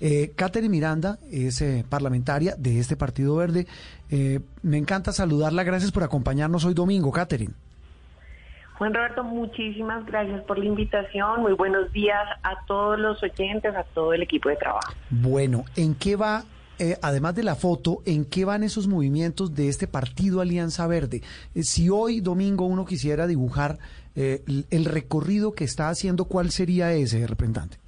Eh, Catherine Miranda es eh, parlamentaria de este Partido Verde. Eh, me encanta saludarla. Gracias por acompañarnos hoy domingo, Catherine. Juan Roberto, muchísimas gracias por la invitación. Muy buenos días a todos los oyentes, a todo el equipo de trabajo. Bueno, ¿en qué va eh, además de la foto, ¿en qué van esos movimientos de este partido Alianza Verde? Eh, si hoy domingo uno quisiera dibujar eh, el recorrido que está haciendo, ¿cuál sería ese representante?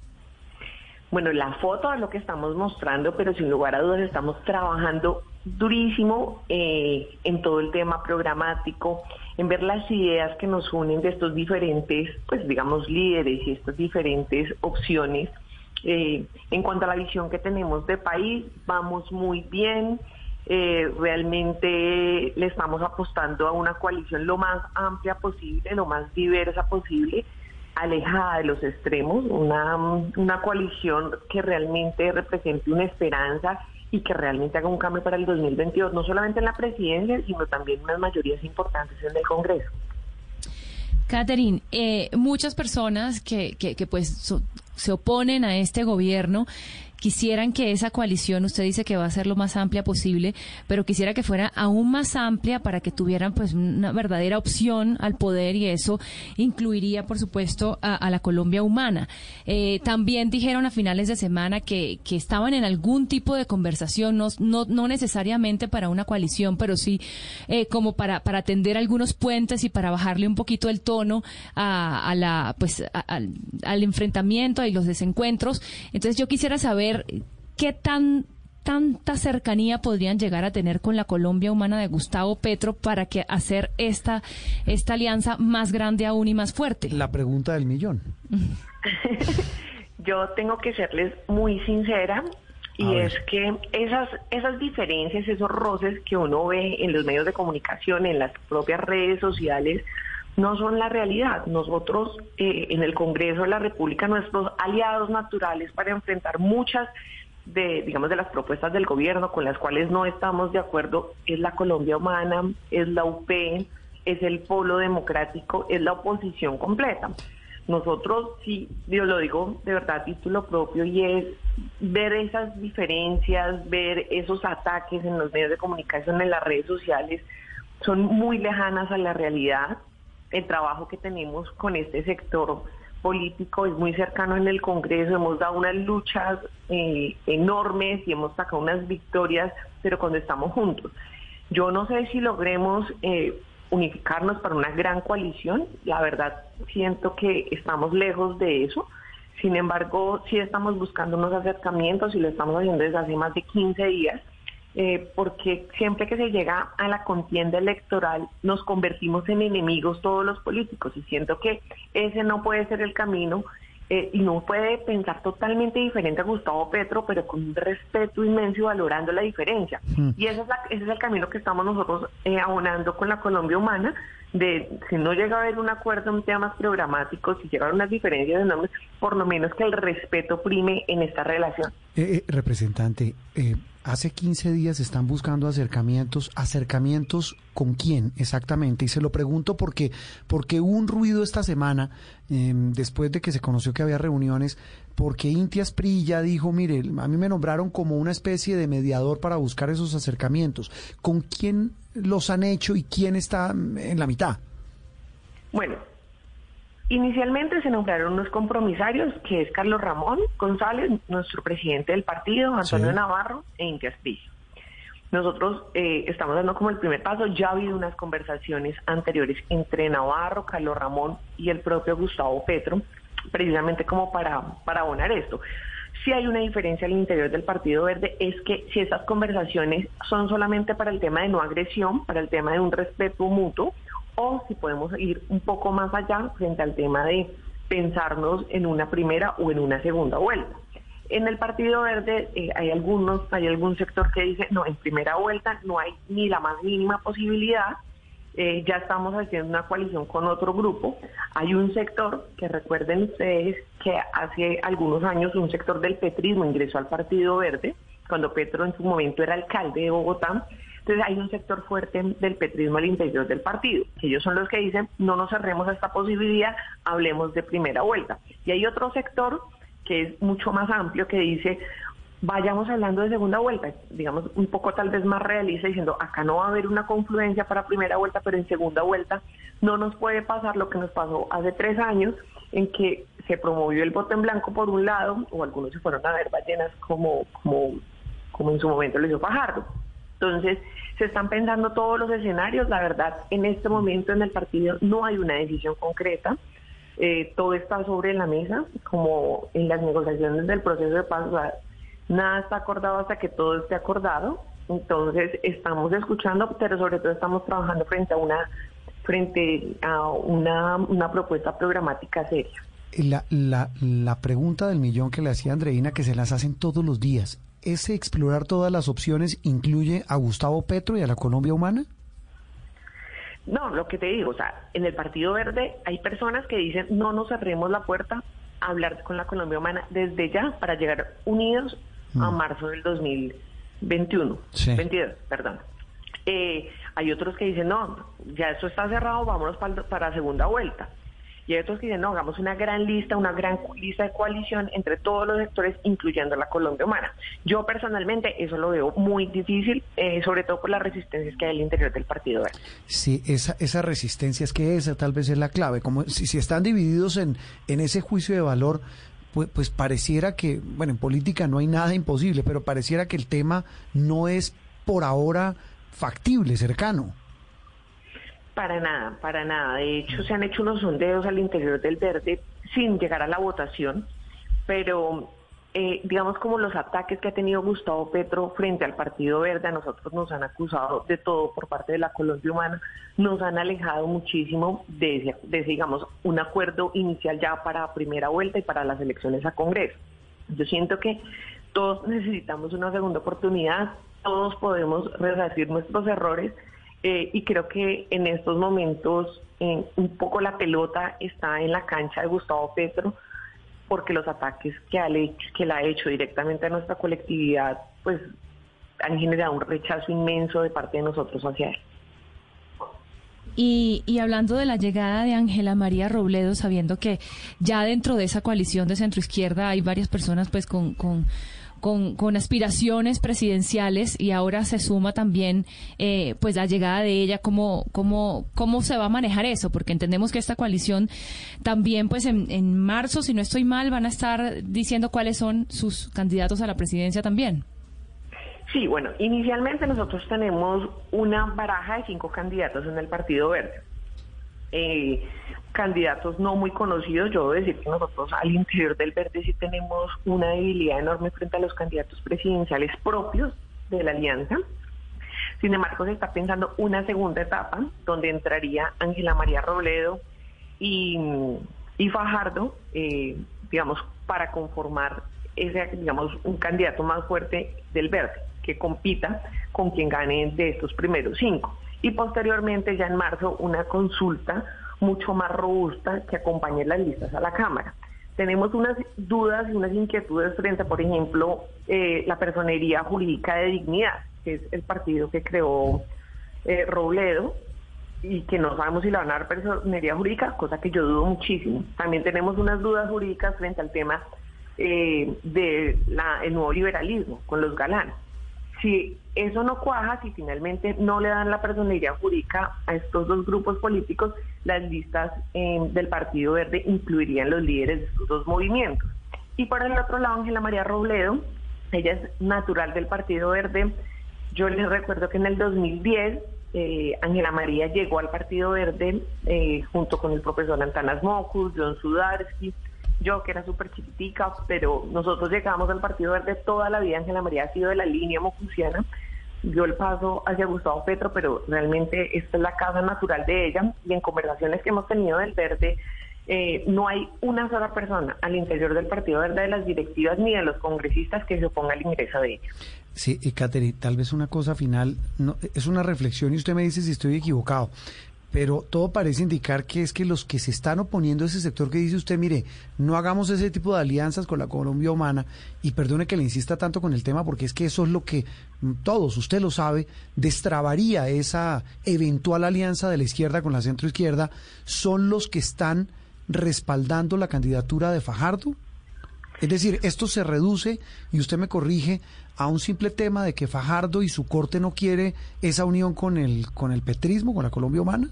Bueno, la foto es lo que estamos mostrando, pero sin lugar a dudas estamos trabajando durísimo en todo el tema programático, en ver las ideas que nos unen de estos diferentes, pues digamos, líderes y estas diferentes opciones eh, en cuanto a la visión que tenemos de país, vamos muy bien. Eh, realmente le estamos apostando a una coalición lo más amplia posible, lo más diversa posible, alejada de los extremos, una, una coalición que realmente represente una esperanza y que realmente haga un cambio para el 2022, no solamente en la presidencia, sino también en unas mayorías importantes en el Congreso. Catherine, eh, muchas personas que, que, que pues se oponen a este gobierno quisieran que esa coalición, usted dice que va a ser lo más amplia posible, pero quisiera que fuera aún más amplia para que tuvieran pues una verdadera opción al poder y eso incluiría, por supuesto, a, la Colombia humana. Eh, también dijeron a finales de semana que, que estaban en algún tipo de conversación, no, no, necesariamente para una coalición, pero sí eh, como para, para atender algunos puentes y para bajarle un poquito el tono a, la pues al enfrentamiento y los desencuentros. Entonces yo quisiera saber qué tan tanta cercanía podrían llegar a tener con la Colombia humana de Gustavo Petro para que hacer esta esta alianza más grande aún y más fuerte. La pregunta del millón. Yo tengo que serles muy sincera y es que esas esas diferencias, esos roces que uno ve en los medios de comunicación, en las propias redes sociales, no son la realidad. Nosotros eh, en el Congreso de la República, nuestros aliados naturales para enfrentar muchas de, digamos, de las propuestas del gobierno con las cuales no estamos de acuerdo es la Colombia Humana, es la UP, es el Polo Democrático, es la oposición completa. Nosotros, sí, yo lo digo de verdad a título propio, y es ver esas diferencias, ver esos ataques en los medios de comunicación, en las redes sociales, son muy lejanas a la realidad el trabajo que tenemos con este sector político es muy cercano en el Congreso, hemos dado unas luchas eh, enormes y hemos sacado unas victorias, pero cuando estamos juntos. Yo no sé si logremos eh, unificarnos para una gran coalición, la verdad siento que estamos lejos de eso, sin embargo sí estamos buscando unos acercamientos y lo estamos haciendo desde hace más de 15 días eh, porque siempre que se llega a la contienda electoral nos convertimos en enemigos todos los políticos y siento que ese no puede ser el camino eh, y no puede pensar totalmente diferente a Gustavo Petro, pero con un respeto inmenso y valorando la diferencia. Hmm. Y ese es, ese es el camino que estamos nosotros eh, abonando con la Colombia Humana, de si no llega a haber un acuerdo en temas programáticos, si llegan unas diferencias de nombres, por lo menos que el respeto prime en esta relación. representante, Hace 15 días están buscando acercamientos. ¿Acercamientos con quién exactamente? Y se lo pregunto porque, porque hubo un ruido esta semana, em, después de que se conoció que había reuniones, porque Intias Pri ya dijo, mire, a mí me nombraron como una especie de mediador para buscar esos acercamientos. ¿Con quién los han hecho y quién está en la mitad? Bueno, Inicialmente se nombraron unos compromisarios, que es Carlos Ramón González, nuestro presidente del partido, Antonio Navarro e Inti Nosotros eh, estamos dando como el primer paso, ya ha habido unas conversaciones anteriores entre Navarro, Carlos Ramón y el propio Gustavo Petro, precisamente como para, para abonar esto. Si hay una diferencia al interior del Partido Verde es que si esas conversaciones son solamente para el tema de no agresión, para el tema de un respeto mutuo, o si podemos ir un poco más allá frente al tema de pensarnos en una primera o en una segunda vuelta. En el Partido Verde eh, hay algunos, hay algún sector que dice, no, en primera vuelta no hay ni la más mínima posibilidad, eh, ya estamos haciendo una coalición con otro grupo. Hay un sector, que recuerden ustedes, que hace algunos años un sector del petrismo ingresó al Partido Verde, cuando Petro en su momento era alcalde de Bogotá, entonces hay un sector fuerte del petrismo al interior del partido, que ellos son los que dicen no nos cerremos a esta posibilidad, hablemos de primera vuelta. Y hay otro sector que es mucho más amplio que dice vayamos hablando de segunda vuelta, digamos un poco tal vez más realista, diciendo acá no va a haber una confluencia para primera vuelta, pero en segunda vuelta no nos puede pasar lo que nos pasó hace tres años, en que se promovió el voto en blanco por un lado, o algunos se fueron a ver ballenas como, como, como en su momento lo hizo Fajardo. Entonces, se están pensando todos los escenarios, la verdad, en este momento en el partido no hay una decisión concreta, eh, todo está sobre la mesa, como en las negociaciones del proceso de paz, nada está acordado hasta que todo esté acordado, entonces estamos escuchando, pero sobre todo estamos trabajando frente a una frente a una, una propuesta programática seria. La, la, la pregunta del millón que le hacía Andreina, que se las hacen todos los días, ¿ese explorar todas las opciones incluye a Gustavo Petro y a la Colombia humana? No, lo que te digo, o sea, en el Partido Verde hay personas que dicen no nos cerremos la puerta a hablar con la Colombia humana desde ya para llegar unidos a mm. marzo del 2021, 22, perdón. Eh, hay otros que dicen, no, ya eso está cerrado, vámonos para, para segunda vuelta. Y hay otros que dicen, no, hagamos una gran lista, una gran lista de coalición entre todos los sectores, incluyendo la Colombia humana. Yo personalmente eso lo veo muy difícil, eh, sobre todo por las resistencias que hay al interior del Partido Verde. Sí, esa, esa resistencia es que esa tal vez es la clave. Como si, si están divididos en, en ese juicio de valor, pues, pues pareciera que, bueno, en política no hay nada imposible, pero pareciera que el tema no es por ahora factible, cercano. Para nada, para nada. De hecho, se han hecho unos sondeos al interior del verde sin llegar a la votación, pero eh, digamos como los ataques que ha tenido Gustavo Petro frente al Partido Verde, a nosotros nos han acusado de todo por parte de la Colombia Humana, nos han alejado muchísimo de, de digamos, un acuerdo inicial ya para primera vuelta y para las elecciones a Congreso. Yo siento que todos necesitamos una segunda oportunidad, todos podemos resarcir nuestros errores eh, y creo que en estos momentos un poco la pelota está en la cancha de Gustavo Petro porque los ataques que, ha hecho, que le ha hecho directamente a nuestra colectividad pues han generado un rechazo inmenso de parte de nosotros hacia él. Y, y, hablando de la llegada de Ángela María Robledo, sabiendo que ya dentro de esa coalición de centro izquierda hay varias personas pues con, con con, con aspiraciones presidenciales y ahora se suma también eh, pues la llegada de ella, ¿cómo, cómo, cómo se va a manejar eso, porque entendemos que esta coalición también pues en, en marzo, si no estoy mal, van a estar diciendo cuáles son sus candidatos a la presidencia también. Sí, bueno, inicialmente nosotros tenemos una baraja de cinco candidatos en el Partido Verde. Eh, candidatos no muy conocidos. Yo debo decir que nosotros al interior del verde sí tenemos una debilidad enorme frente a los candidatos presidenciales propios de la alianza. Sin embargo, se está pensando una segunda etapa donde entraría Ángela María Robledo y, Fajardo, eh, digamos, para conformar ese, digamos, un candidato más fuerte del verde que compita con quien gane de estos primeros cinco. Y posteriormente, ya en marzo, una consulta mucho más robusta que acompañe las listas a la Cámara. Tenemos unas dudas y unas inquietudes frente a, por ejemplo, eh, la personería jurídica de dignidad, que es el partido que creó eh, Robledo, y que no sabemos si la van a dar personería jurídica, cosa que yo dudo muchísimo. También tenemos unas dudas jurídicas frente al tema eh, del nuevo liberalismo con los galanes. Si eso no cuaja, si finalmente no le dan la personalidad jurídica a estos dos grupos políticos, las listas em, del Partido Verde incluirían los líderes de estos dos movimientos. Y por el otro lado, Ángela María Robledo, ella es natural del Partido Verde. Yo les recuerdo que en el 2010 eh, Ángela María llegó al Partido Verde eh, junto con el profesor Antanas Mocus, John Sudarsky, yo que era súper chiquitica, pero nosotros llegamos al Partido Verde toda la vida, Ángela María ha sido de la línea mocusiana, dio el paso hacia Gustavo Petro, pero realmente esta es la casa natural de ella y en conversaciones que hemos tenido del Verde, eh, no hay una sola persona al interior del Partido Verde de las directivas ni de los congresistas que se oponga al ingreso de ella. Sí, y Catherine, tal vez una cosa final, no, es una reflexión y usted me dice si estoy equivocado pero todo parece indicar que es que los que se están oponiendo a ese sector que dice usted, mire, no hagamos ese tipo de alianzas con la Colombia humana, y perdone que le insista tanto con el tema, porque es que eso es lo que mm, todos, usted lo sabe, destrabaría esa eventual alianza de la izquierda con la centroizquierda, son los que están respaldando la candidatura de Fajardo. Es decir, esto se reduce, y usted me corrige, a un simple tema de que Fajardo y su corte no quiere esa unión con el, con el petrismo, con la Colombia humana.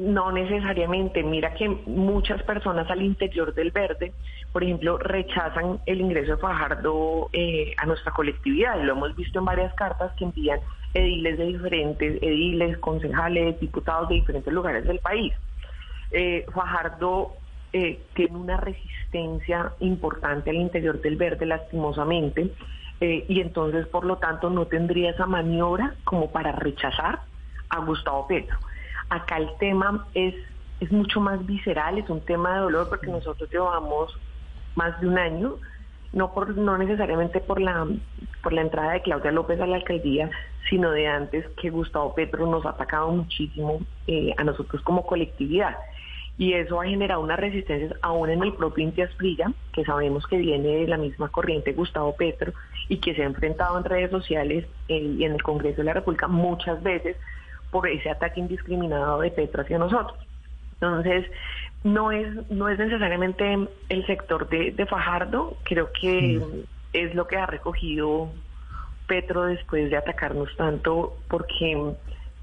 No necesariamente. Mira que muchas personas al interior del verde, por ejemplo, rechazan el ingreso de Fajardo eh, a nuestra colectividad. Lo hemos visto en varias cartas que envían ediles de diferentes, ediles, concejales, diputados de diferentes lugares del país. Eh, Fajardo eh, tiene una resistencia importante al interior del verde, lastimosamente, y entonces, por lo tanto, no tendría esa maniobra como para rechazar a Gustavo Petro. Acá el tema es, es mucho más visceral, es un tema de dolor porque nosotros llevamos más de un año, no por no necesariamente por la por la entrada de Claudia López a la alcaldía, sino de antes que Gustavo Petro nos ha atacado muchísimo eh, a nosotros como colectividad. Y eso ha generado unas resistencias aún en el propio Intias que sabemos que viene de la misma corriente Gustavo Petro y que se ha enfrentado en redes sociales eh, y en el Congreso de la República muchas veces por ese ataque indiscriminado de Petro hacia nosotros. Entonces, no es, no es necesariamente el sector de, Fajardo, creo que mm. es lo que ha recogido Petro después de atacarnos tanto, porque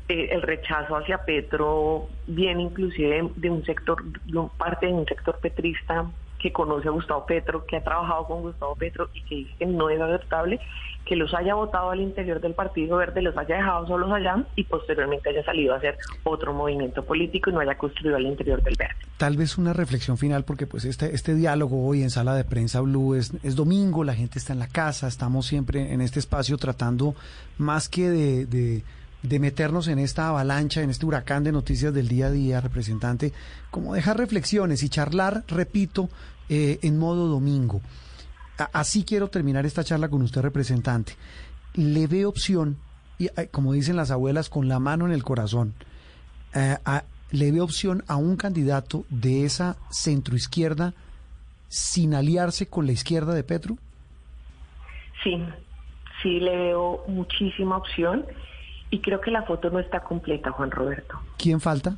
eh, el rechazo hacia Petro viene inclusive de un sector, de parte de un sector petrista que conoce a Gustavo Petro, que ha trabajado con Gustavo Petro y que dice que no es aceptable que los haya votado al interior del Partido Verde, los haya dejado solos allá y posteriormente haya salido a hacer otro movimiento político y no haya construido al interior del Verde. Tal vez una reflexión final, porque pues este, este diálogo hoy en Sala de Prensa Blue es, es domingo, la gente está en la casa, estamos siempre en este espacio tratando más que de, de de meternos en esta avalancha, en este huracán de noticias del día a día, representante, como dejar reflexiones y charlar, repito, eh, en modo domingo. así quiero terminar esta charla con usted, representante. Le ve opción, y como dicen las abuelas, con la mano en el corazón, eh, le ve opción a un candidato de esa centroizquierda sin aliarse con la izquierda de Petro? Sí, sí le veo muchísima opción y creo que la foto no está completa, Juan Roberto. ¿Quién falta?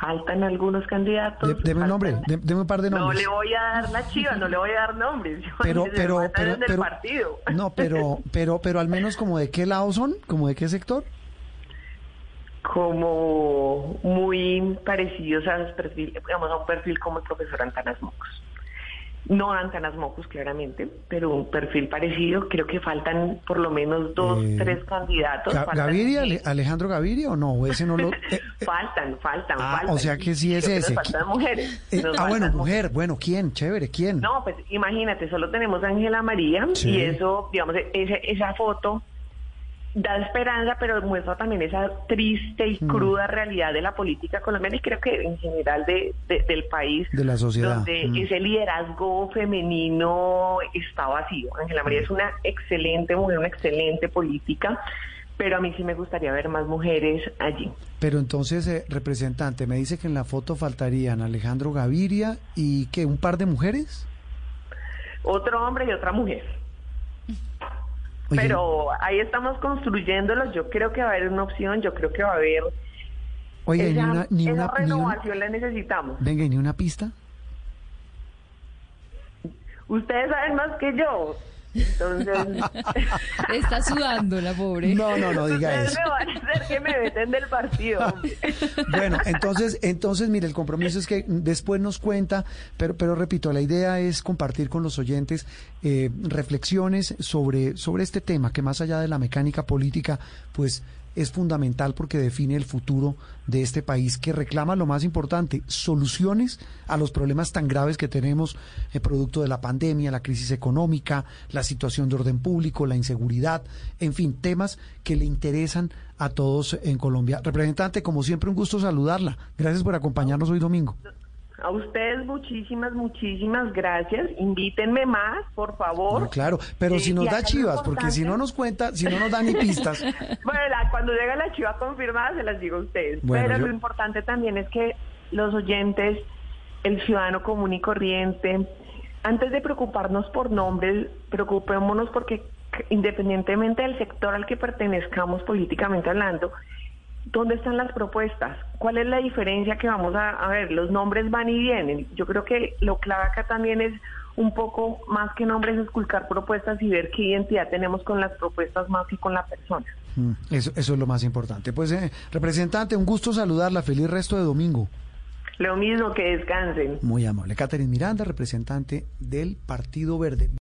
Faltan algunos candidatos. deme un nombre, deme un par de nombres. No le voy a dar la chiva, no le voy a dar nombres. Pero, pero, pero, pero, partido. no, pero, pero, pero al menos como de qué lado son, como de qué sector. Como muy parecidos a, perfil, digamos, a un perfil como el profesor Antanas Mocos no Antanas Mocus, claramente, pero un perfil parecido. Creo que faltan por lo menos dos, eh, tres candidatos. ¿Gaviria? ¿Alejandro Gaviria o no? ese no lo, eh, eh, faltan, faltan, ah, O sea que sí es ese. Faltan mujeres. ah, bueno, mujer. Bueno, ¿quién? Chévere, ¿quién? No, pues imagínate, solo tenemos a Ángela María y eso, digamos, esa, esa foto da esperanza, pero muestra también esa triste y mm. cruda realidad de la política colombiana y creo que en general de, del país. De la sociedad. Donde mm. ese liderazgo femenino está vacío. Ángela María es una excelente mujer, una excelente política, pero a mí sí me gustaría ver más mujeres allí. Pero entonces, eh, representante, me dice que en la foto faltarían Alejandro Gaviria y que un par de mujeres. Otro hombre y otra mujer. Pero ahí estamos construyéndolo. Yo creo que va a haber una opción, yo creo que va a haber. Oye, esa, ni una, ni esa renovación la necesitamos. Venga, ¿ni una pista? Ustedes saben más que yo. Entonces. Está sudando la pobre. No, no, no diga eso. me van a hacer que me meten del partido. bueno, entonces, entonces, mire, el compromiso es que después nos cuenta, pero, pero repito, la idea es compartir con los oyentes eh, reflexiones sobre, sobre este tema, que más allá de la mecánica política, pues es fundamental porque define el futuro de este país que reclama lo más importante, soluciones a los problemas tan graves que tenemos eh, producto de la pandemia, la crisis económica, la situación de orden público, la inseguridad, en fin, temas que le interesan a todos en Colombia. Representante, como siempre, un gusto saludarla. Gracias por acompañarnos hoy domingo. A ustedes muchísimas, muchísimas gracias. Invítenme más, por favor. claro, pero si nos da chivas, porque si no nos cuenta, si no nos da ni pistas. bueno, cuando llega la chiva confirmada se las digo a ustedes. pero lo importante también es que los oyentes, el ciudadano común y corriente, antes de preocuparnos por nombres, preocupémonos porque independientemente del sector al que pertenezcamos políticamente hablando, ¿Dónde están las propuestas? ¿Cuál es la diferencia que vamos a, ver? Los nombres van y vienen. Yo creo que lo clave acá también es un poco más que nombres, esculcar propuestas y ver qué identidad tenemos con las propuestas más que con la persona. Mm, eso, eso es lo más importante. Pues, eh, representante, un gusto saludarla. Feliz resto de domingo. Lo mismo, que descansen. Muy amable. Catherine Miranda, representante del Partido Verde.